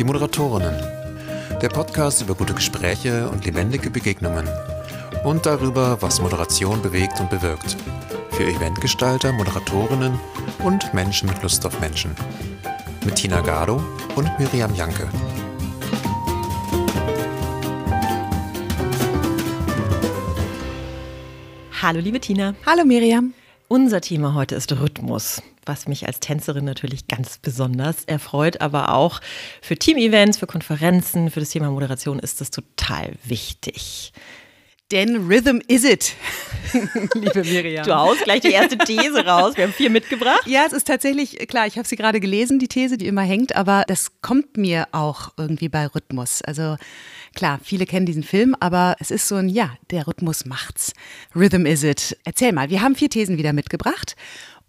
Die Moderatorinnen. Der Podcast über gute Gespräche und lebendige Begegnungen. Und darüber, was Moderation bewegt und bewirkt. Für Eventgestalter, Moderatorinnen und Menschen mit Lust auf Menschen. Mit Tina Gado und Miriam Janke. Hallo liebe Tina. Hallo Miriam. Unser Thema heute ist Rhythmus, was mich als Tänzerin natürlich ganz besonders erfreut, aber auch für Teamevents, für Konferenzen, für das Thema Moderation ist das total wichtig. Denn Rhythm is it, liebe Miriam. Du haust gleich die erste These raus. Wir haben vier mitgebracht. Ja, es ist tatsächlich, klar, ich habe sie gerade gelesen, die These, die immer hängt, aber das kommt mir auch irgendwie bei Rhythmus. Also klar, viele kennen diesen Film, aber es ist so ein, ja, der Rhythmus macht's. Rhythm is it. Erzähl mal, wir haben vier Thesen wieder mitgebracht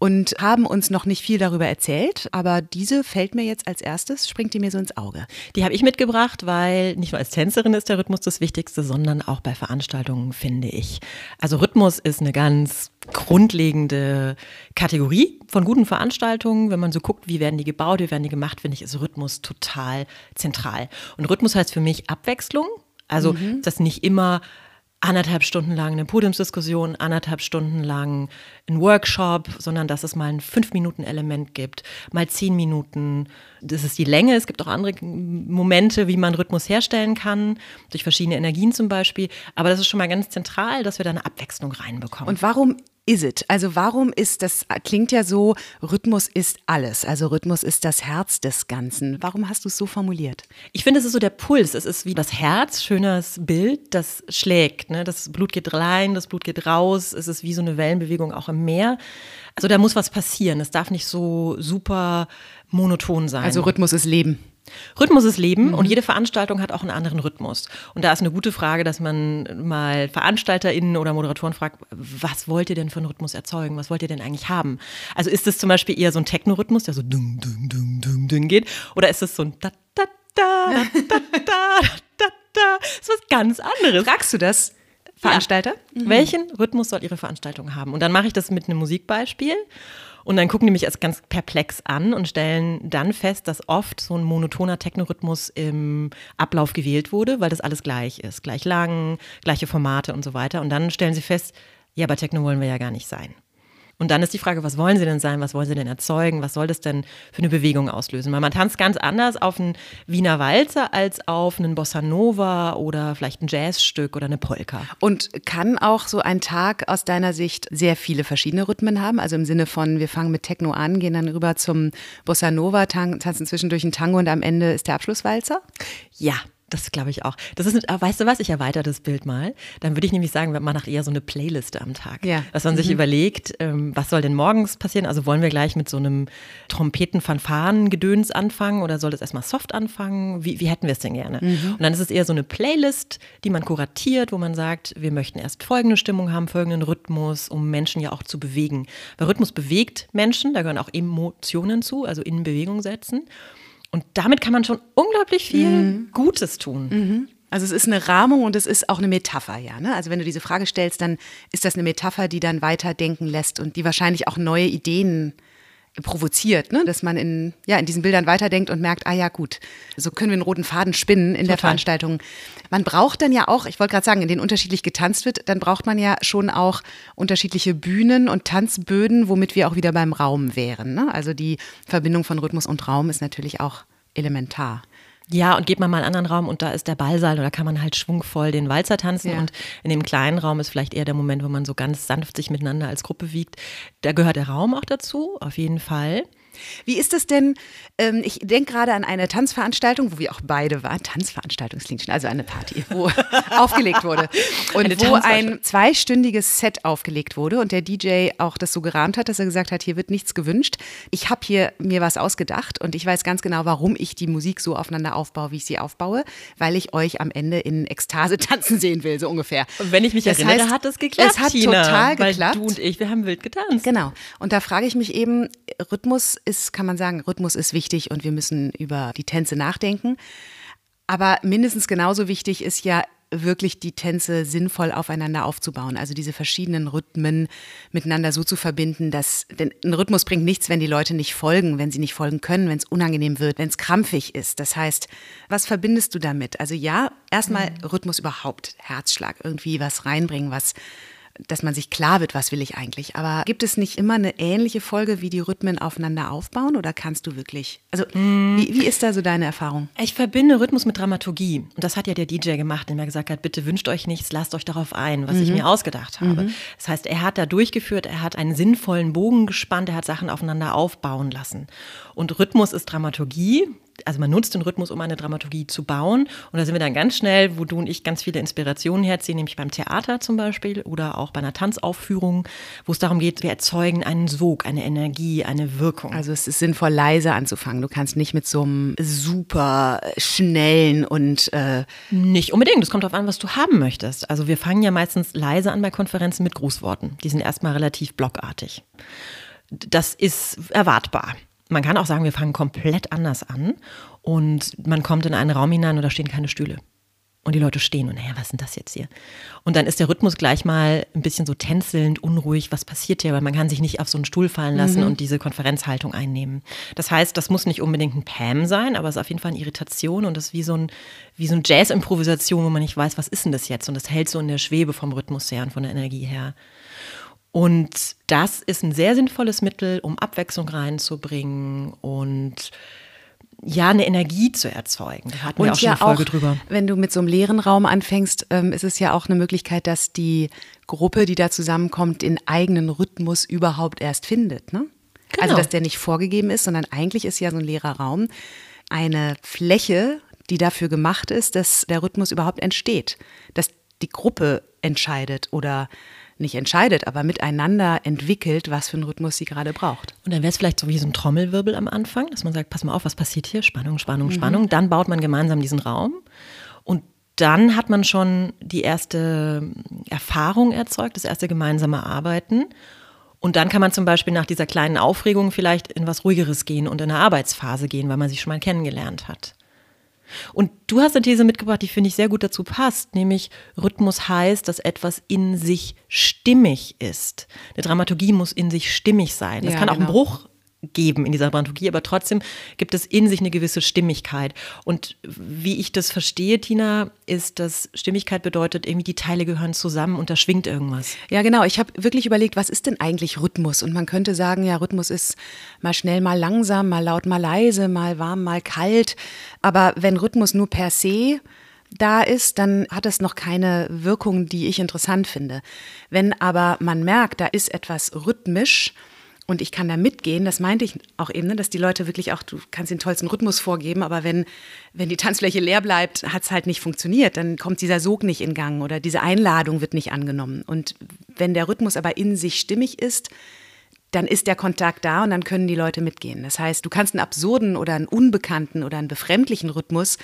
und haben uns noch nicht viel darüber erzählt, aber diese fällt mir jetzt als erstes, springt die mir so ins Auge. Die habe ich mitgebracht, weil nicht nur als Tänzerin ist der Rhythmus das Wichtigste, sondern auch bei Veranstaltungen, finde ich. Also Rhythmus ist eine ganz grundlegende Kategorie von guten Veranstaltungen. Wenn man so guckt, wie werden die gebaut, wie werden die gemacht, finde ich, ist Rhythmus total zentral. Und Rhythmus heißt für mich Abwechslung. Also, mhm. dass nicht immer anderthalb Stunden lang eine Podiumsdiskussion, anderthalb Stunden lang ein Workshop, sondern dass es mal ein Fünf-Minuten-Element gibt, mal zehn Minuten. Das ist die Länge. Es gibt auch andere Momente, wie man Rhythmus herstellen kann, durch verschiedene Energien zum Beispiel. Aber das ist schon mal ganz zentral, dass wir da eine Abwechslung reinbekommen. Und warum is it? Also warum ist das, klingt ja so, Rhythmus ist alles. Also Rhythmus ist das Herz des Ganzen. Warum hast du es so formuliert? Ich finde, es ist so der Puls. Es ist wie das Herz, schönes Bild, das schlägt. Ne? Das Blut geht rein, das Blut geht raus. Es ist wie so eine Wellenbewegung auch im Meer. Also da muss was passieren. Es darf nicht so super monoton sein. Also Rhythmus ist Leben. Rhythmus ist Leben mhm. und jede Veranstaltung hat auch einen anderen Rhythmus. Und da ist eine gute Frage, dass man mal VeranstalterInnen oder Moderatoren fragt, was wollt ihr denn für einen Rhythmus erzeugen? Was wollt ihr denn eigentlich haben? Also ist es zum Beispiel eher so ein Techno-Rhythmus, der so ding, ding, ding, ding, ding geht? Oder ist es so ein da, da, da, da, da, da, da, da? Das ist was ganz anderes. Fragst du das? Veranstalter? Ja. Mhm. Welchen Rhythmus soll Ihre Veranstaltung haben? Und dann mache ich das mit einem Musikbeispiel. Und dann gucken die mich als ganz perplex an und stellen dann fest, dass oft so ein monotoner Technorhythmus im Ablauf gewählt wurde, weil das alles gleich ist. Gleich lang, gleiche Formate und so weiter. Und dann stellen sie fest, ja, aber Techno wollen wir ja gar nicht sein. Und dann ist die Frage, was wollen sie denn sein, was wollen sie denn erzeugen, was soll das denn für eine Bewegung auslösen? Weil man tanzt ganz anders auf einen Wiener Walzer als auf einen Bossa Nova oder vielleicht ein Jazzstück oder eine Polka. Und kann auch so ein Tag aus deiner Sicht sehr viele verschiedene Rhythmen haben? Also im Sinne von, wir fangen mit Techno an, gehen dann rüber zum Bossa Nova, tanzen zwischendurch einen Tango und am Ende ist der Abschlusswalzer? Ja, das glaube ich auch. Das ist, weißt du was, ich erweitere das Bild mal. Dann würde ich nämlich sagen, man macht eher so eine Playliste am Tag. Ja. Dass man sich mhm. überlegt, ähm, was soll denn morgens passieren? Also wollen wir gleich mit so einem Trompeten-Fanfaren-Gedöns anfangen oder soll das erstmal soft anfangen? Wie, wie hätten wir es denn gerne? Mhm. Und dann ist es eher so eine Playlist, die man kuratiert, wo man sagt, wir möchten erst folgende Stimmung haben, folgenden Rhythmus, um Menschen ja auch zu bewegen. Weil Rhythmus bewegt Menschen, da gehören auch Emotionen zu, also in Bewegung setzen. Und damit kann man schon unglaublich viel mhm. Gutes tun. Mhm. Also es ist eine Rahmung und es ist auch eine Metapher, ja. Ne? Also wenn du diese Frage stellst, dann ist das eine Metapher, die dann weiterdenken lässt und die wahrscheinlich auch neue Ideen provoziert, ne? dass man in, ja, in diesen Bildern weiterdenkt und merkt, ah ja gut, so können wir einen roten Faden spinnen in Total. der Veranstaltung. Man braucht dann ja auch, ich wollte gerade sagen, in denen unterschiedlich getanzt wird, dann braucht man ja schon auch unterschiedliche Bühnen und Tanzböden, womit wir auch wieder beim Raum wären. Ne? Also die Verbindung von Rhythmus und Raum ist natürlich auch elementar. Ja, und geht man mal in einen anderen Raum und da ist der Ballsaal und da kann man halt schwungvoll den Walzer tanzen ja. und in dem kleinen Raum ist vielleicht eher der Moment, wo man so ganz sanft sich miteinander als Gruppe wiegt. Da gehört der Raum auch dazu, auf jeden Fall. Wie ist es denn? Ähm, ich denke gerade an eine Tanzveranstaltung, wo wir auch beide waren. Tanzveranstaltung, das klingt schon, also eine Party, wo aufgelegt wurde. Und wo ein zweistündiges Set aufgelegt wurde und der DJ auch das so gerahmt hat, dass er gesagt hat, hier wird nichts gewünscht. Ich habe hier mir was ausgedacht und ich weiß ganz genau, warum ich die Musik so aufeinander aufbaue, wie ich sie aufbaue, weil ich euch am Ende in Ekstase tanzen sehen will, so ungefähr. Und wenn ich mich das erinnere, heißt, hat es geklappt. Es hat Tina, total geklappt. du und ich, wir haben wild getanzt. Genau. Und da frage ich mich eben, Rhythmus ist, kann man sagen, Rhythmus ist wichtig und wir müssen über die Tänze nachdenken. Aber mindestens genauso wichtig ist ja, wirklich die Tänze sinnvoll aufeinander aufzubauen. Also diese verschiedenen Rhythmen miteinander so zu verbinden, dass denn ein Rhythmus bringt nichts, wenn die Leute nicht folgen, wenn sie nicht folgen können, wenn es unangenehm wird, wenn es krampfig ist. Das heißt, was verbindest du damit? Also ja, erstmal mhm. Rhythmus überhaupt, Herzschlag, irgendwie was reinbringen, was dass man sich klar wird, was will ich eigentlich. Aber gibt es nicht immer eine ähnliche Folge, wie die Rhythmen aufeinander aufbauen? Oder kannst du wirklich, also mm. wie, wie ist da so deine Erfahrung? Ich verbinde Rhythmus mit Dramaturgie. Und das hat ja der DJ gemacht, indem er gesagt hat, bitte wünscht euch nichts, lasst euch darauf ein, was mhm. ich mir ausgedacht habe. Mhm. Das heißt, er hat da durchgeführt, er hat einen sinnvollen Bogen gespannt, er hat Sachen aufeinander aufbauen lassen. Und Rhythmus ist Dramaturgie also man nutzt den Rhythmus, um eine Dramaturgie zu bauen. Und da sind wir dann ganz schnell, wo du und ich ganz viele Inspirationen herziehen, nämlich beim Theater zum Beispiel oder auch bei einer Tanzaufführung, wo es darum geht, wir erzeugen einen Sog, eine Energie, eine Wirkung. Also es ist sinnvoll, leise anzufangen. Du kannst nicht mit so einem super schnellen und äh nicht unbedingt. Es kommt darauf an, was du haben möchtest. Also wir fangen ja meistens leise an bei Konferenzen mit Grußworten. Die sind erstmal relativ blockartig. Das ist erwartbar. Man kann auch sagen, wir fangen komplett anders an und man kommt in einen Raum hinein und da stehen keine Stühle. Und die Leute stehen und, naja, was ist denn das jetzt hier? Und dann ist der Rhythmus gleich mal ein bisschen so tänzelnd, unruhig, was passiert hier? Weil man kann sich nicht auf so einen Stuhl fallen lassen mhm. und diese Konferenzhaltung einnehmen. Das heißt, das muss nicht unbedingt ein Pam sein, aber es ist auf jeden Fall eine Irritation und das ist wie so ein, wie so ein Jazz-Improvisation, wo man nicht weiß, was ist denn das jetzt? Und das hält so in der Schwebe vom Rhythmus her und von der Energie her. Und das ist ein sehr sinnvolles Mittel, um Abwechslung reinzubringen und ja, eine Energie zu erzeugen. Da hatten und wir auch schon ja eine Folge auch, drüber. Wenn du mit so einem leeren Raum anfängst, ähm, ist es ja auch eine Möglichkeit, dass die Gruppe, die da zusammenkommt, den eigenen Rhythmus überhaupt erst findet. Ne? Genau. Also, dass der nicht vorgegeben ist, sondern eigentlich ist ja so ein leerer Raum eine Fläche, die dafür gemacht ist, dass der Rhythmus überhaupt entsteht. Dass die Gruppe entscheidet oder nicht entscheidet, aber miteinander entwickelt, was für einen Rhythmus sie gerade braucht. Und dann wäre es vielleicht so wie so ein Trommelwirbel am Anfang, dass man sagt, pass mal auf, was passiert hier? Spannung, Spannung, mhm. Spannung. Dann baut man gemeinsam diesen Raum und dann hat man schon die erste Erfahrung erzeugt, das erste gemeinsame Arbeiten. Und dann kann man zum Beispiel nach dieser kleinen Aufregung vielleicht in was Ruhigeres gehen und in eine Arbeitsphase gehen, weil man sich schon mal kennengelernt hat. Und du hast eine These mitgebracht, die finde ich sehr gut dazu passt, nämlich Rhythmus heißt, dass etwas in sich stimmig ist. Eine Dramaturgie muss in sich stimmig sein. Das ja, kann auch genau. ein Bruch geben in dieser Dramaturgie, aber trotzdem gibt es in sich eine gewisse Stimmigkeit. Und wie ich das verstehe, Tina, ist, dass Stimmigkeit bedeutet, irgendwie die Teile gehören zusammen und da schwingt irgendwas. Ja, genau. Ich habe wirklich überlegt, was ist denn eigentlich Rhythmus? Und man könnte sagen, ja, Rhythmus ist mal schnell, mal langsam, mal laut, mal leise, mal warm, mal kalt. Aber wenn Rhythmus nur per se da ist, dann hat es noch keine Wirkung, die ich interessant finde. Wenn aber man merkt, da ist etwas rhythmisch, und ich kann da mitgehen, das meinte ich auch eben, ne, dass die Leute wirklich auch, du kannst den tollsten Rhythmus vorgeben, aber wenn, wenn die Tanzfläche leer bleibt, hat es halt nicht funktioniert. Dann kommt dieser Sog nicht in Gang oder diese Einladung wird nicht angenommen. Und wenn der Rhythmus aber in sich stimmig ist, dann ist der Kontakt da und dann können die Leute mitgehen. Das heißt, du kannst einen absurden oder einen unbekannten oder einen befremdlichen Rhythmus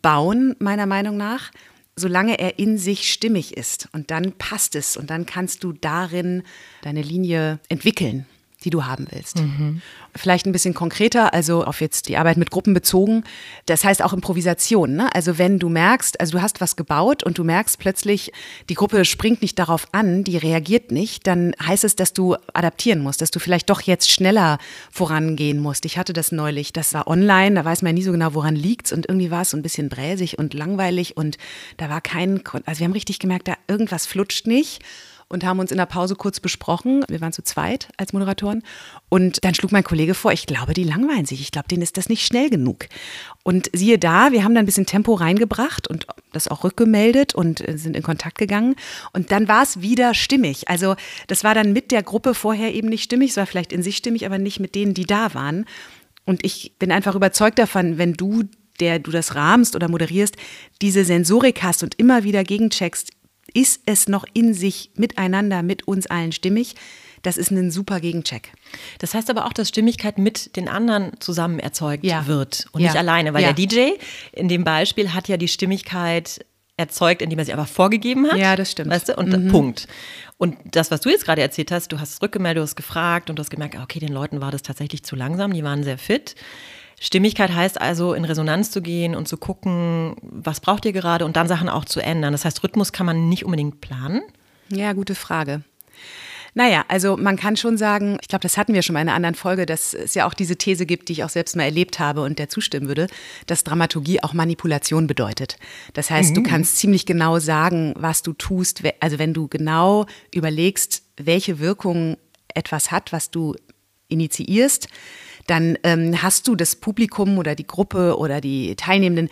bauen, meiner Meinung nach, solange er in sich stimmig ist. Und dann passt es und dann kannst du darin deine Linie entwickeln die du haben willst. Mhm. Vielleicht ein bisschen konkreter, also auf jetzt die Arbeit mit Gruppen bezogen. Das heißt auch Improvisation. Ne? Also wenn du merkst, also du hast was gebaut und du merkst plötzlich, die Gruppe springt nicht darauf an, die reagiert nicht, dann heißt es, dass du adaptieren musst, dass du vielleicht doch jetzt schneller vorangehen musst. Ich hatte das neulich, das war online, da weiß man nie so genau, woran liegt's und irgendwie war es so ein bisschen bräsig und langweilig und da war kein, also wir haben richtig gemerkt, da irgendwas flutscht nicht und haben uns in der Pause kurz besprochen. Wir waren zu zweit als Moderatoren. Und dann schlug mein Kollege vor, ich glaube, die langweilen sich. Ich glaube, denen ist das nicht schnell genug. Und siehe da, wir haben da ein bisschen Tempo reingebracht und das auch rückgemeldet und äh, sind in Kontakt gegangen. Und dann war es wieder stimmig. Also das war dann mit der Gruppe vorher eben nicht stimmig. Es war vielleicht in sich stimmig, aber nicht mit denen, die da waren. Und ich bin einfach überzeugt davon, wenn du der du das rahmst oder moderierst, diese Sensorik hast und immer wieder gegencheckst, ist es noch in sich miteinander, mit uns allen stimmig? Das ist ein super Gegencheck. Das heißt aber auch, dass Stimmigkeit mit den anderen zusammen erzeugt ja. wird und ja. nicht alleine, weil ja. der DJ in dem Beispiel hat ja die Stimmigkeit erzeugt, indem er sie aber vorgegeben hat. Ja, das stimmt. Weißt du? Und mhm. Punkt. Und das, was du jetzt gerade erzählt hast, du hast es rückgemeldet, du hast gefragt und du hast gemerkt, okay, den Leuten war das tatsächlich zu langsam, die waren sehr fit Stimmigkeit heißt also, in Resonanz zu gehen und zu gucken, was braucht ihr gerade und dann Sachen auch zu ändern. Das heißt, Rhythmus kann man nicht unbedingt planen. Ja, gute Frage. Naja, also man kann schon sagen, ich glaube, das hatten wir schon mal in einer anderen Folge, dass es ja auch diese These gibt, die ich auch selbst mal erlebt habe und der zustimmen würde, dass Dramaturgie auch Manipulation bedeutet. Das heißt, mhm. du kannst ziemlich genau sagen, was du tust. Also wenn du genau überlegst, welche Wirkung etwas hat, was du initiierst, dann ähm, hast du das Publikum oder die Gruppe oder die Teilnehmenden,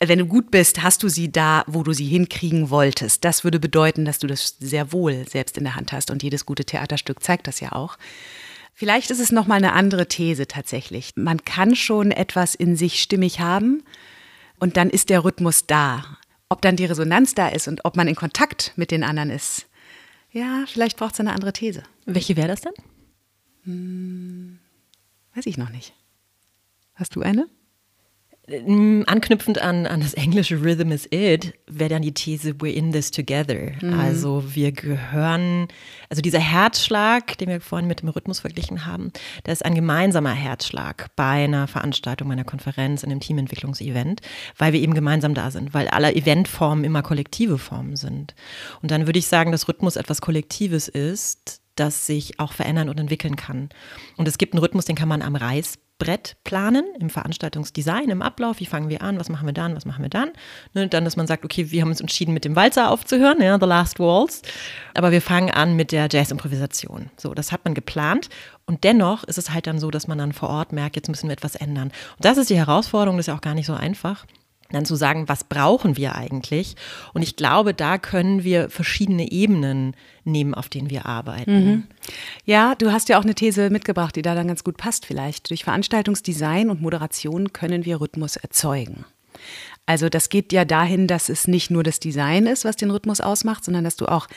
wenn du gut bist, hast du sie da, wo du sie hinkriegen wolltest. Das würde bedeuten, dass du das sehr wohl selbst in der Hand hast und jedes gute Theaterstück zeigt das ja auch. Vielleicht ist es noch mal eine andere These tatsächlich. Man kann schon etwas in sich stimmig haben und dann ist der Rhythmus da. Ob dann die Resonanz da ist und ob man in Kontakt mit den anderen ist. Ja, vielleicht braucht es eine andere These. Welche wäre das denn? Hm, weiß ich noch nicht. Hast du eine? Mm, anknüpfend an, an das englische Rhythm is it, wäre dann die These, we're in this together. Mhm. Also wir gehören, also dieser Herzschlag, den wir vorhin mit dem Rhythmus verglichen haben, das ist ein gemeinsamer Herzschlag bei einer Veranstaltung, bei einer Konferenz, in einem Teamentwicklungsevent, weil wir eben gemeinsam da sind, weil alle Eventformen immer kollektive Formen sind. Und dann würde ich sagen, dass Rhythmus etwas Kollektives ist, das sich auch verändern und entwickeln kann. Und es gibt einen Rhythmus, den kann man am Reiß Brett planen im Veranstaltungsdesign, im Ablauf. Wie fangen wir an? Was machen wir dann? Was machen wir dann? Ne, dann, dass man sagt, okay, wir haben uns entschieden, mit dem Walzer aufzuhören, ja, The Last Waltz. Aber wir fangen an mit der Jazz-Improvisation. So, das hat man geplant. Und dennoch ist es halt dann so, dass man dann vor Ort merkt, jetzt müssen wir etwas ändern. Und das ist die Herausforderung, das ist ja auch gar nicht so einfach dann zu sagen, was brauchen wir eigentlich? Und ich glaube, da können wir verschiedene Ebenen nehmen, auf denen wir arbeiten. Mhm. Ja, du hast ja auch eine These mitgebracht, die da dann ganz gut passt vielleicht. Durch Veranstaltungsdesign und Moderation können wir Rhythmus erzeugen. Also das geht ja dahin, dass es nicht nur das Design ist, was den Rhythmus ausmacht, sondern dass du auch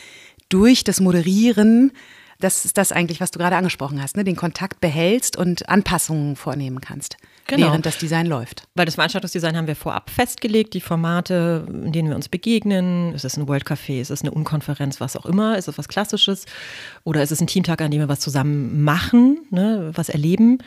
durch das Moderieren das ist das eigentlich, was du gerade angesprochen hast, ne? den Kontakt behältst und Anpassungen vornehmen kannst genau. während das Design läuft. Weil das Veranstaltungsdesign haben wir vorab festgelegt, die Formate, in denen wir uns begegnen. Ist es ein World Café, ist es eine Unkonferenz, was auch immer, ist es was Klassisches oder ist es ein Teamtag, an dem wir was zusammen machen, ne, was erleben.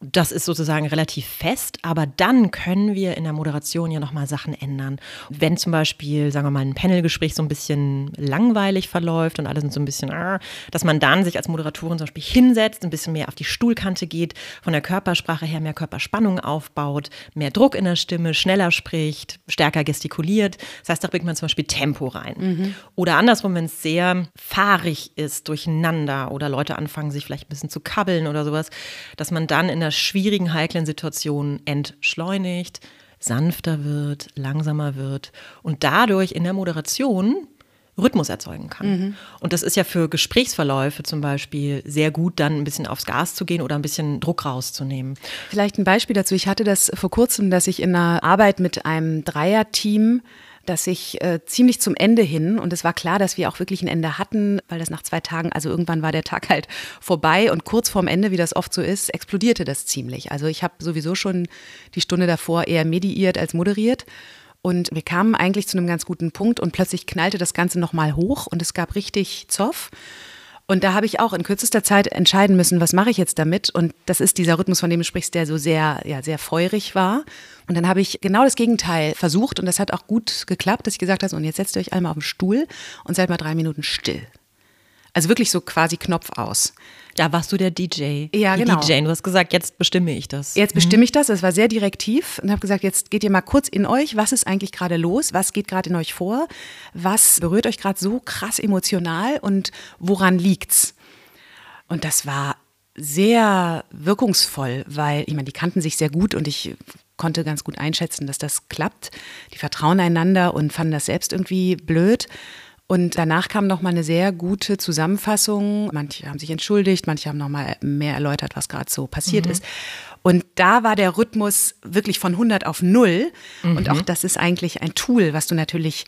Das ist sozusagen relativ fest, aber dann können wir in der Moderation ja nochmal Sachen ändern. Wenn zum Beispiel, sagen wir mal, ein Panelgespräch so ein bisschen langweilig verläuft und alle sind so ein bisschen, ah, dass man dann sich als Moderatorin zum Beispiel hinsetzt, ein bisschen mehr auf die Stuhlkante geht, von der Körpersprache her mehr Körperspannung aufbaut, mehr Druck in der Stimme, schneller spricht, stärker gestikuliert. Das heißt, da bringt man zum Beispiel Tempo rein. Mhm. Oder andersrum, wenn es sehr fahrig ist, durcheinander oder Leute anfangen, sich vielleicht ein bisschen zu kabbeln oder sowas, dass man dann in der schwierigen, heiklen Situation entschleunigt, sanfter wird, langsamer wird und dadurch in der Moderation Rhythmus erzeugen kann. Mhm. Und das ist ja für Gesprächsverläufe zum Beispiel sehr gut, dann ein bisschen aufs Gas zu gehen oder ein bisschen Druck rauszunehmen. Vielleicht ein Beispiel dazu. Ich hatte das vor kurzem, dass ich in einer Arbeit mit einem Dreierteam dass ich äh, ziemlich zum Ende hin, und es war klar, dass wir auch wirklich ein Ende hatten, weil das nach zwei Tagen, also irgendwann war der Tag halt vorbei und kurz vorm Ende, wie das oft so ist, explodierte das ziemlich. Also ich habe sowieso schon die Stunde davor eher mediiert als moderiert. Und wir kamen eigentlich zu einem ganz guten Punkt und plötzlich knallte das Ganze nochmal hoch und es gab richtig Zoff. Und da habe ich auch in kürzester Zeit entscheiden müssen, was mache ich jetzt damit? Und das ist dieser Rhythmus, von dem du sprichst, der so sehr, ja, sehr feurig war. Und dann habe ich genau das Gegenteil versucht und das hat auch gut geklappt, dass ich gesagt habe, und jetzt setzt ihr euch alle mal auf den Stuhl und seid mal drei Minuten still. Also wirklich so quasi Knopf aus. Da warst du der DJ. Ja, die genau. DJ. Du hast gesagt, jetzt bestimme ich das. Jetzt bestimme ich das. Es war sehr direktiv und habe gesagt, jetzt geht ihr mal kurz in euch. Was ist eigentlich gerade los? Was geht gerade in euch vor? Was berührt euch gerade so krass emotional und woran liegt's? Und das war sehr wirkungsvoll, weil ich meine, die kannten sich sehr gut und ich konnte ganz gut einschätzen, dass das klappt. Die vertrauen einander und fanden das selbst irgendwie blöd. Und danach kam noch mal eine sehr gute Zusammenfassung. Manche haben sich entschuldigt, manche haben noch mal mehr erläutert, was gerade so passiert mhm. ist. Und da war der Rhythmus wirklich von 100 auf 0. Mhm. Und auch das ist eigentlich ein Tool, was du natürlich,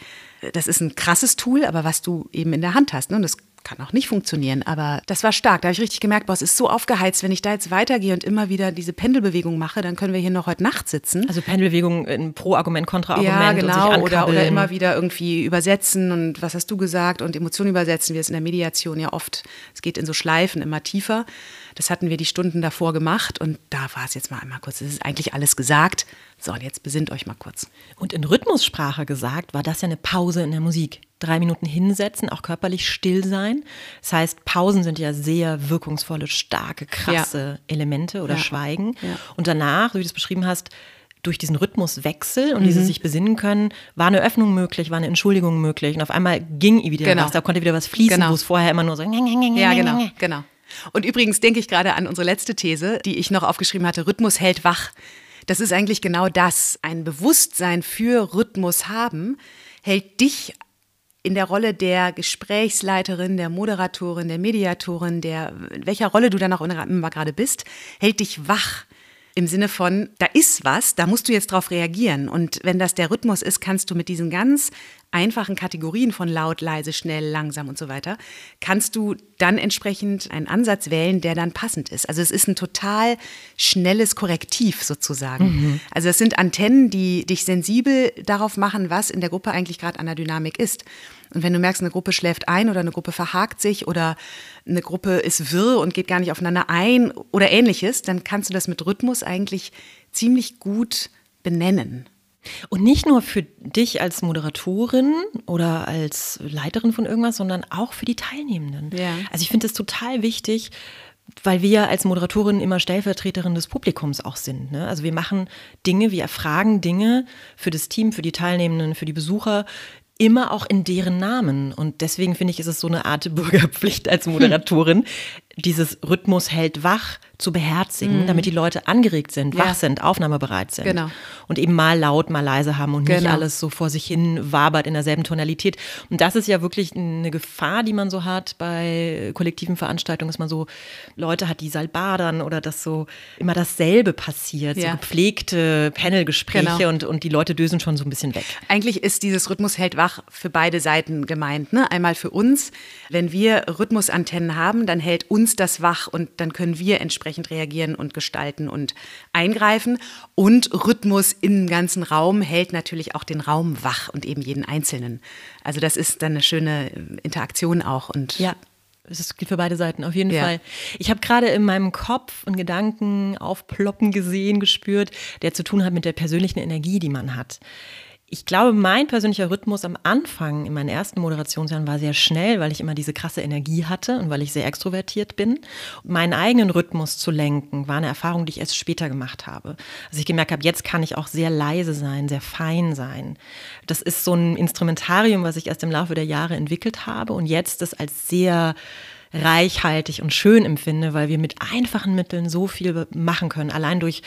das ist ein krasses Tool, aber was du eben in der Hand hast. Ne? Und das kann auch nicht funktionieren, aber das war stark. Da habe ich richtig gemerkt, boah, es ist so aufgeheizt, wenn ich da jetzt weitergehe und immer wieder diese Pendelbewegung mache, dann können wir hier noch heute Nacht sitzen. Also Pendelbewegung in Pro-Argument, Kontra-Argument. Ja, genau. Und sich oder, oder immer wieder irgendwie übersetzen und was hast du gesagt und Emotionen übersetzen, wie es in der Mediation ja oft, es geht in so Schleifen immer tiefer. Das hatten wir die Stunden davor gemacht und da war es jetzt mal einmal kurz. Es ist eigentlich alles gesagt. So, und jetzt besinnt euch mal kurz. Und in Rhythmussprache gesagt, war das ja eine Pause in der Musik. Drei Minuten hinsetzen, auch körperlich still sein. Das heißt, Pausen sind ja sehr wirkungsvolle, starke, krasse ja. Elemente oder ja. Schweigen. Ja. Und danach, wie du es beschrieben hast, durch diesen Rhythmuswechsel und mhm. dieses sich besinnen können, war eine Öffnung möglich, war eine Entschuldigung möglich. Und auf einmal ging wieder genau. was, da konnte wieder was fließen, genau. wo es vorher immer nur so. Ja, genau, genau. Und übrigens denke ich gerade an unsere letzte These, die ich noch aufgeschrieben hatte, Rhythmus hält wach. Das ist eigentlich genau das. Ein Bewusstsein für Rhythmus haben hält dich in der Rolle der Gesprächsleiterin, der Moderatorin, der Mediatorin, der welcher Rolle du dann auch immer gerade bist, hält dich wach im Sinne von, da ist was, da musst du jetzt drauf reagieren. Und wenn das der Rhythmus ist, kannst du mit diesen ganz einfachen Kategorien von laut, leise, schnell, langsam und so weiter, kannst du dann entsprechend einen Ansatz wählen, der dann passend ist. Also es ist ein total schnelles Korrektiv sozusagen. Mhm. Also es sind Antennen, die dich sensibel darauf machen, was in der Gruppe eigentlich gerade an der Dynamik ist. Und wenn du merkst, eine Gruppe schläft ein oder eine Gruppe verhakt sich oder eine Gruppe ist wirr und geht gar nicht aufeinander ein oder ähnliches, dann kannst du das mit Rhythmus eigentlich ziemlich gut benennen. Und nicht nur für dich als Moderatorin oder als Leiterin von irgendwas, sondern auch für die Teilnehmenden. Ja. Also ich finde es total wichtig, weil wir als Moderatorin immer Stellvertreterin des Publikums auch sind. Ne? Also wir machen Dinge, wir erfragen Dinge für das Team, für die Teilnehmenden, für die Besucher, immer auch in deren Namen. Und deswegen finde ich, ist es so eine Art Bürgerpflicht als Moderatorin, dieses Rhythmus hält wach zu beherzigen, mhm. damit die Leute angeregt sind, ja. wach sind, aufnahmebereit sind. Genau. Und eben mal laut, mal leise haben und genau. nicht alles so vor sich hin wabert in derselben Tonalität. Und das ist ja wirklich eine Gefahr, die man so hat bei kollektiven Veranstaltungen, dass man so Leute hat, die salbadern oder dass so immer dasselbe passiert, ja. so gepflegte Panelgespräche genau. und, und die Leute dösen schon so ein bisschen weg. Eigentlich ist dieses Rhythmus hält wach für beide Seiten gemeint. Ne? Einmal für uns, wenn wir Rhythmusantennen haben, dann hält uns das wach und dann können wir entsprechend reagieren und gestalten und eingreifen. Und Rhythmus im ganzen Raum hält natürlich auch den Raum wach und eben jeden Einzelnen. Also das ist dann eine schöne Interaktion auch. Und ja. Das gilt für beide Seiten, auf jeden ja. Fall. Ich habe gerade in meinem Kopf einen Gedanken aufploppen gesehen, gespürt, der zu tun hat mit der persönlichen Energie, die man hat. Ich glaube, mein persönlicher Rhythmus am Anfang in meinen ersten Moderationsjahren war sehr schnell, weil ich immer diese krasse Energie hatte und weil ich sehr extrovertiert bin. meinen eigenen Rhythmus zu lenken, war eine Erfahrung, die ich erst später gemacht habe. Also ich gemerkt habe, jetzt kann ich auch sehr leise sein, sehr fein sein. Das ist so ein Instrumentarium, was ich erst im Laufe der Jahre entwickelt habe und jetzt das als sehr reichhaltig und schön empfinde, weil wir mit einfachen Mitteln so viel machen können. Allein durch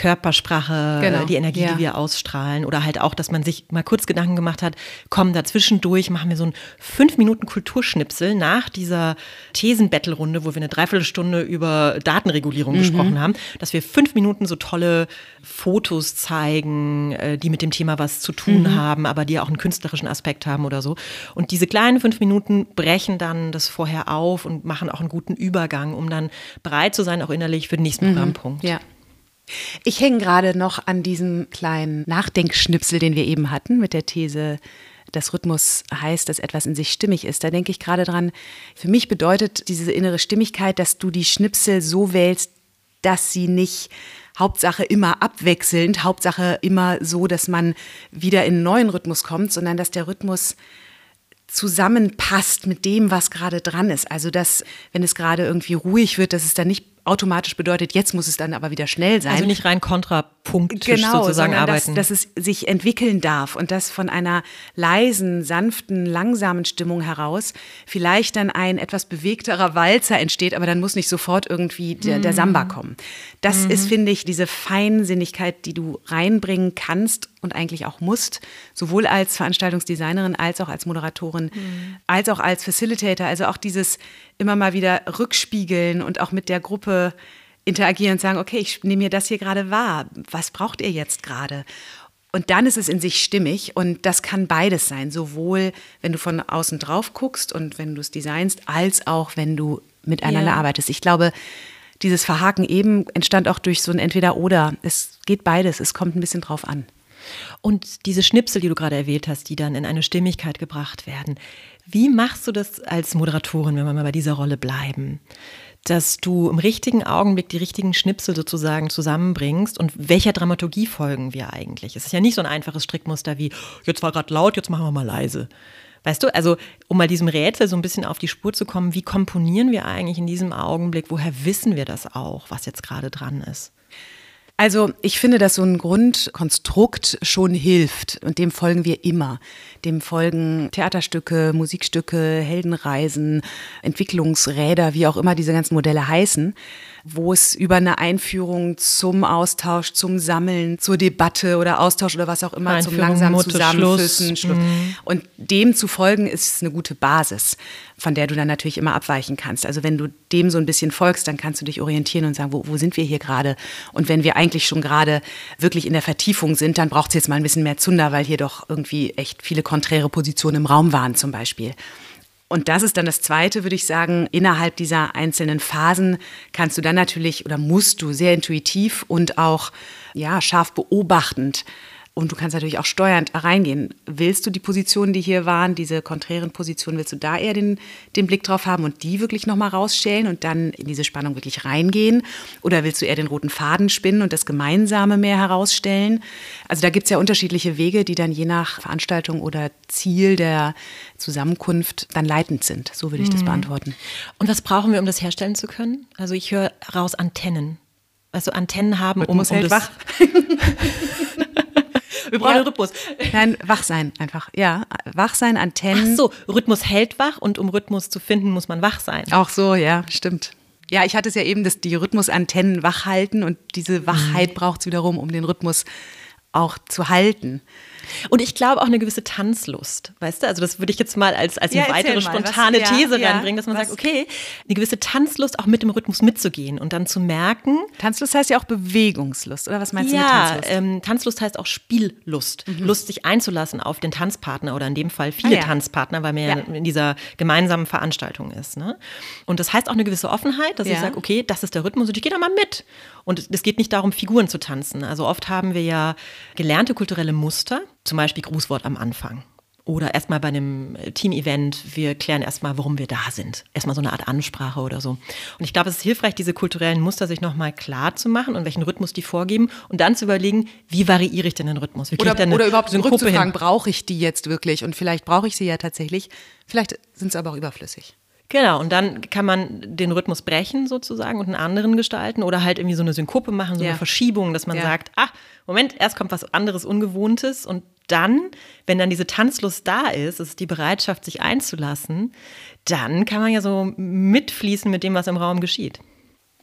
Körpersprache, genau. die Energie, ja. die wir ausstrahlen. Oder halt auch, dass man sich mal kurz Gedanken gemacht hat, komm, dazwischendurch machen wir so ein fünf Minuten Kulturschnipsel nach dieser Thesen-Battle-Runde, wo wir eine Dreiviertelstunde über Datenregulierung mhm. gesprochen haben, dass wir fünf Minuten so tolle Fotos zeigen, äh, die mit dem Thema was zu tun mhm. haben, aber die auch einen künstlerischen Aspekt haben oder so. Und diese kleinen fünf Minuten brechen dann das vorher auf und machen auch einen guten Übergang, um dann bereit zu sein, auch innerlich für den nächsten mhm. Programmpunkt. Ja. Ich hänge gerade noch an diesem kleinen Nachdenkschnipsel, den wir eben hatten, mit der These, dass Rhythmus heißt, dass etwas in sich stimmig ist. Da denke ich gerade dran, für mich bedeutet diese innere Stimmigkeit, dass du die Schnipsel so wählst, dass sie nicht Hauptsache immer abwechselnd, Hauptsache immer so, dass man wieder in einen neuen Rhythmus kommt, sondern dass der Rhythmus zusammenpasst mit dem, was gerade dran ist. Also dass, wenn es gerade irgendwie ruhig wird, dass es dann nicht automatisch bedeutet, jetzt muss es dann aber wieder schnell sein. Also nicht rein kontrapunktisch genau, sozusagen arbeiten. Dass, dass es sich entwickeln darf und dass von einer leisen, sanften, langsamen Stimmung heraus vielleicht dann ein etwas bewegterer Walzer entsteht, aber dann muss nicht sofort irgendwie der, der Samba kommen. Das mhm. ist, finde ich, diese Feinsinnigkeit, die du reinbringen kannst und eigentlich auch musst, sowohl als Veranstaltungsdesignerin als auch als Moderatorin, mhm. als auch als Facilitator. Also auch dieses immer mal wieder rückspiegeln und auch mit der Gruppe interagieren und sagen, okay, ich nehme mir das hier gerade wahr. Was braucht ihr jetzt gerade? Und dann ist es in sich stimmig und das kann beides sein, sowohl wenn du von außen drauf guckst und wenn du es designst, als auch wenn du miteinander Ja. arbeitest. Ich glaube, dieses Verhaken eben entstand auch durch so ein Entweder-Oder. Es geht beides, es kommt ein bisschen drauf an. Und diese Schnipsel, die du gerade erwähnt hast, die dann in eine Stimmigkeit gebracht werden. Wie machst du das als Moderatorin, wenn wir mal bei dieser Rolle bleiben? Dass du im richtigen Augenblick die richtigen Schnipsel sozusagen zusammenbringst und welcher Dramaturgie folgen wir eigentlich? Es ist ja nicht so ein einfaches Strickmuster wie, jetzt war gerade laut, jetzt machen wir mal leise. Weißt du, also um mal diesem Rätsel so ein bisschen auf die Spur zu kommen, wie komponieren wir eigentlich in diesem Augenblick? Woher wissen wir das auch, was jetzt gerade dran ist? Also ich finde, dass so ein Grundkonstrukt schon hilft und dem folgen wir immer. Dem folgen Theaterstücke, Musikstücke, Heldenreisen, Entwicklungsräder, wie auch immer diese ganzen Modelle heißen, wo es über eine Einführung zum Austausch, zum Sammeln, zur Debatte oder Austausch oder was auch immer, zum langsamen Mutte, Zusammenfüssen, Schluss. Mhm. Schluss. Und dem zu folgen ist eine gute Basis, von der du dann natürlich immer abweichen kannst. Also wenn du dem so ein bisschen folgst, dann kannst du dich orientieren und sagen, wo, wo sind wir hier gerade? Und wenn wir eigentlich schon gerade wirklich in der Vertiefung sind, dann braucht es jetzt mal ein bisschen mehr Zunder, weil hier doch irgendwie echt viele konträre Positionen im Raum waren zum Beispiel. Und das ist dann das Zweite, würde ich sagen. Innerhalb dieser einzelnen Phasen kannst du dann natürlich oder musst du sehr intuitiv und auch ja, scharf beobachtend und du kannst natürlich auch steuernd reingehen. Willst du die Positionen, die hier waren, diese konträren Positionen, willst du da eher den, den Blick drauf haben und die wirklich nochmal rausstellen und dann in diese Spannung wirklich reingehen? Oder willst du eher den roten Faden spinnen und das Gemeinsame mehr herausstellen? Also da gibt es ja unterschiedliche Wege, die dann je nach Veranstaltung oder Ziel der Zusammenkunft dann leitend sind. So würde ich das beantworten. Und was brauchen wir, um das herstellen zu können? Also ich höre raus Antennen. Also Antennen haben, um, um das... wach. Wir brauchen Ja. Rhythmus. Nein, wach sein einfach. Ja, wach sein, Ach Antennen. so, Rhythmus hält wach und um Rhythmus zu finden, muss man wach sein. Auch so, ja, stimmt. Ja, ich hatte es ja eben, dass die Rhythmusantennen wach halten und diese Wachheit braucht es wiederum, um den Rhythmus auch zu halten. Und ich glaube auch eine gewisse Tanzlust, weißt du? Also das würde ich jetzt mal als, als Ja, eine weitere mal, was- spontane ja, These ja, reinbringen, dass man was- sagt, okay, eine gewisse Tanzlust auch mit dem Rhythmus mitzugehen und dann zu merken, Tanzlust heißt ja auch Bewegungslust, oder was meinst du mit ja, Tanzlust? ähm, Tanzlust heißt auch Spiellust. Lust, sich einzulassen auf den Tanzpartner oder in dem Fall viele Ah, ja. Tanzpartner, weil man ja. Ja. in dieser gemeinsamen Veranstaltung ist. Ne? Und das heißt auch eine gewisse Offenheit, dass ich Ja. sage, okay, das ist der Rhythmus und ich gehe da mal mit. Und es geht nicht darum, Figuren zu tanzen. Also oft haben wir ja gelernte kulturelle Muster, zum Beispiel Grußwort am Anfang. Oder erstmal bei einem Team-Event, wir klären erstmal, warum wir da sind. Erstmal so eine Art Ansprache oder so. Und ich glaube, es ist hilfreich, diese kulturellen Muster sich nochmal klar zu machen und welchen Rhythmus die vorgeben und dann zu überlegen, wie variiere ich denn den Rhythmus? Oder, denn oder überhaupt Synkope zurückzufragen, hin? brauche ich die jetzt wirklich? Und vielleicht brauche ich sie ja tatsächlich. Vielleicht sind sie aber auch überflüssig. Genau, und dann kann man den Rhythmus brechen sozusagen und einen anderen gestalten oder halt irgendwie so eine Synkope machen, so Ja. eine Verschiebung, dass man Ja. sagt, ah, Moment, erst kommt was anderes, Ungewohntes und dann, wenn dann diese Tanzlust da ist, ist die Bereitschaft, sich einzulassen, dann kann man ja so mitfließen mit dem, was im Raum geschieht.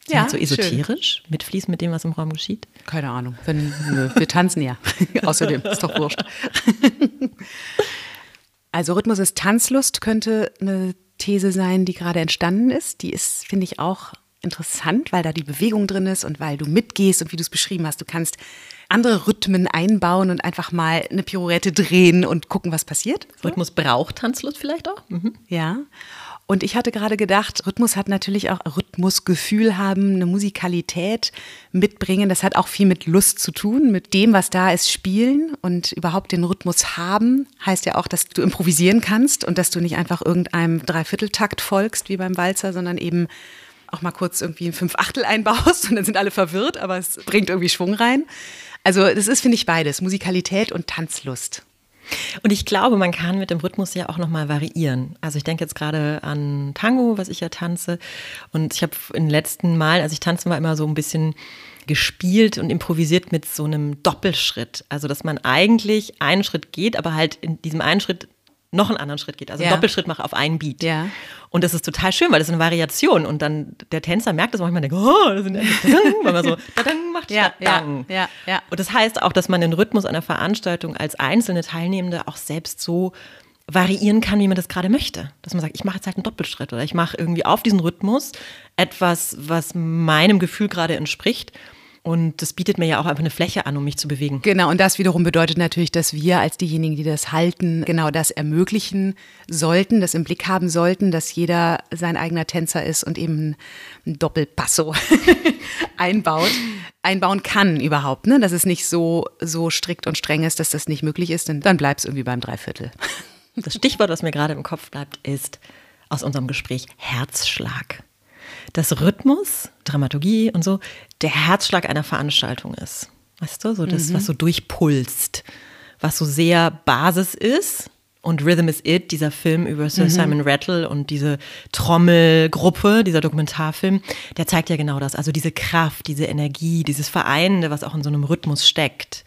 Ist Ja, so esoterisch? Mitfließen mit dem, was im Raum geschieht? Keine Ahnung. Wenn, nö, wir tanzen ja. Außerdem, ist doch wurscht. also Rhythmus ist Tanzlust, könnte eine These sein, die gerade entstanden ist. Die ist, finde ich, auch interessant, weil da die Bewegung drin ist und weil du mitgehst und wie du es beschrieben hast, du kannst andere Rhythmen einbauen und einfach mal eine Pirouette drehen und gucken, was passiert. Rhythmus braucht Tanzlust vielleicht auch? Mhm. Ja. Und ich hatte gerade gedacht, Rhythmus hat natürlich auch Rhythmusgefühl haben, eine Musikalität mitbringen. Das hat auch viel mit Lust zu tun, mit dem, was da ist, spielen und überhaupt den Rhythmus haben. Heißt ja auch, dass du improvisieren kannst und dass du nicht einfach irgendeinem Dreivierteltakt folgst wie beim Walzer, sondern eben auch mal kurz irgendwie ein Fünfachtel einbaust und dann sind alle verwirrt, aber es bringt irgendwie Schwung rein. Also das ist, finde ich, beides, Musikalität und Tanzlust. Und ich glaube, man kann mit dem Rhythmus ja auch nochmal variieren. Also ich denke jetzt gerade an Tango, was ich ja tanze. Und ich habe in den letzten Malen, als ich tanzen war, immer so ein bisschen gespielt und improvisiert mit so einem Doppelschritt. Also dass man eigentlich einen Schritt geht, aber halt in diesem einen Schritt noch einen anderen Schritt geht. Also Ja. einen Doppelschritt mache auf einen Beat. Ja. Und das ist total schön, weil das ist eine Variation. Und dann der Tänzer merkt das manchmal, denkt, oh, das sind ja weil man so dadang macht, Ja, ja, ja, ja. Und das heißt auch, dass man den Rhythmus einer Veranstaltung als einzelne Teilnehmende auch selbst so variieren kann, wie man das gerade möchte. Dass man sagt, ich mache jetzt halt einen Doppelschritt oder ich mache irgendwie auf diesen Rhythmus etwas, was meinem Gefühl gerade entspricht. Und das bietet mir ja auch einfach eine Fläche an, um mich zu bewegen. Genau, und das wiederum bedeutet natürlich, dass wir als diejenigen, die das halten, genau das ermöglichen sollten, das im Blick haben sollten, dass jeder sein eigener Tänzer ist und eben ein Doppelpasso einbaut, einbauen kann überhaupt. Ne? Dass es nicht so, so strikt und streng ist, dass das nicht möglich ist, denn dann bleibt es irgendwie beim Dreiviertel. Das Stichwort, was mir gerade im Kopf bleibt, ist aus unserem Gespräch Herzschlag dass Rhythmus, Dramaturgie und so der Herzschlag einer Veranstaltung ist. Weißt du, so das, mhm. was so durchpulst, was so sehr Basis ist. Und Rhythm is It, dieser Film über Sir mhm. Simon Rattle und diese Trommelgruppe, dieser Dokumentarfilm, der zeigt ja genau das. Also diese Kraft, diese Energie, dieses Vereinende, was auch in so einem Rhythmus steckt.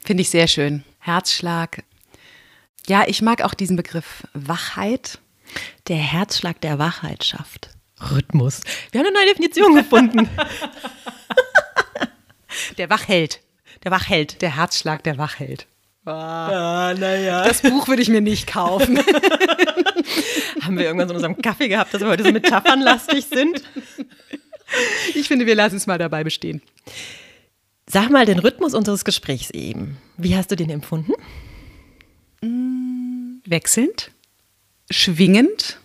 Finde ich sehr schön. Herzschlag. Ja, ich mag auch diesen Begriff Wachheit. Der Herzschlag der Wachheit schafft. Rhythmus. Wir haben eine neue Definition gefunden. der Wachheld. Der Wachheld. Der Herzschlag der Wachheld. Ah, naja. Das Buch würde ich mir nicht kaufen. haben wir irgendwann so in unserem Kaffee gehabt, dass wir heute so metaphernlastig sind? Ich finde, wir lassen es mal dabei bestehen. Sag mal den Rhythmus unseres Gesprächs eben. Wie hast du den empfunden? Wechselnd, schwingend,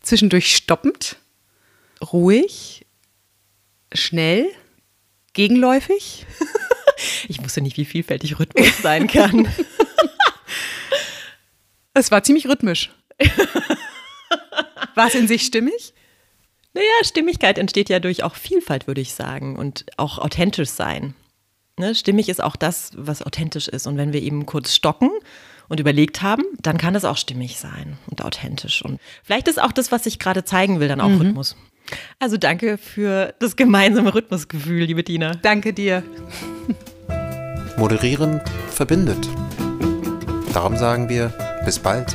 zwischendurch stoppend ruhig, schnell, gegenläufig. Ich wusste nicht, wie vielfältig Rhythmus sein kann. es war ziemlich rhythmisch. War es in sich stimmig? Naja, Stimmigkeit entsteht ja durch auch Vielfalt, würde ich sagen, und auch authentisch sein. Ne? Stimmig ist auch das, was authentisch ist. Und wenn wir eben kurz stocken und überlegt haben, dann kann das auch stimmig sein und authentisch. Und vielleicht ist auch das, was ich gerade zeigen will, dann auch mhm. Rhythmus. Also danke für das gemeinsame Rhythmusgefühl, liebe Tina. Danke dir. Moderieren verbindet. Darum sagen wir bis bald.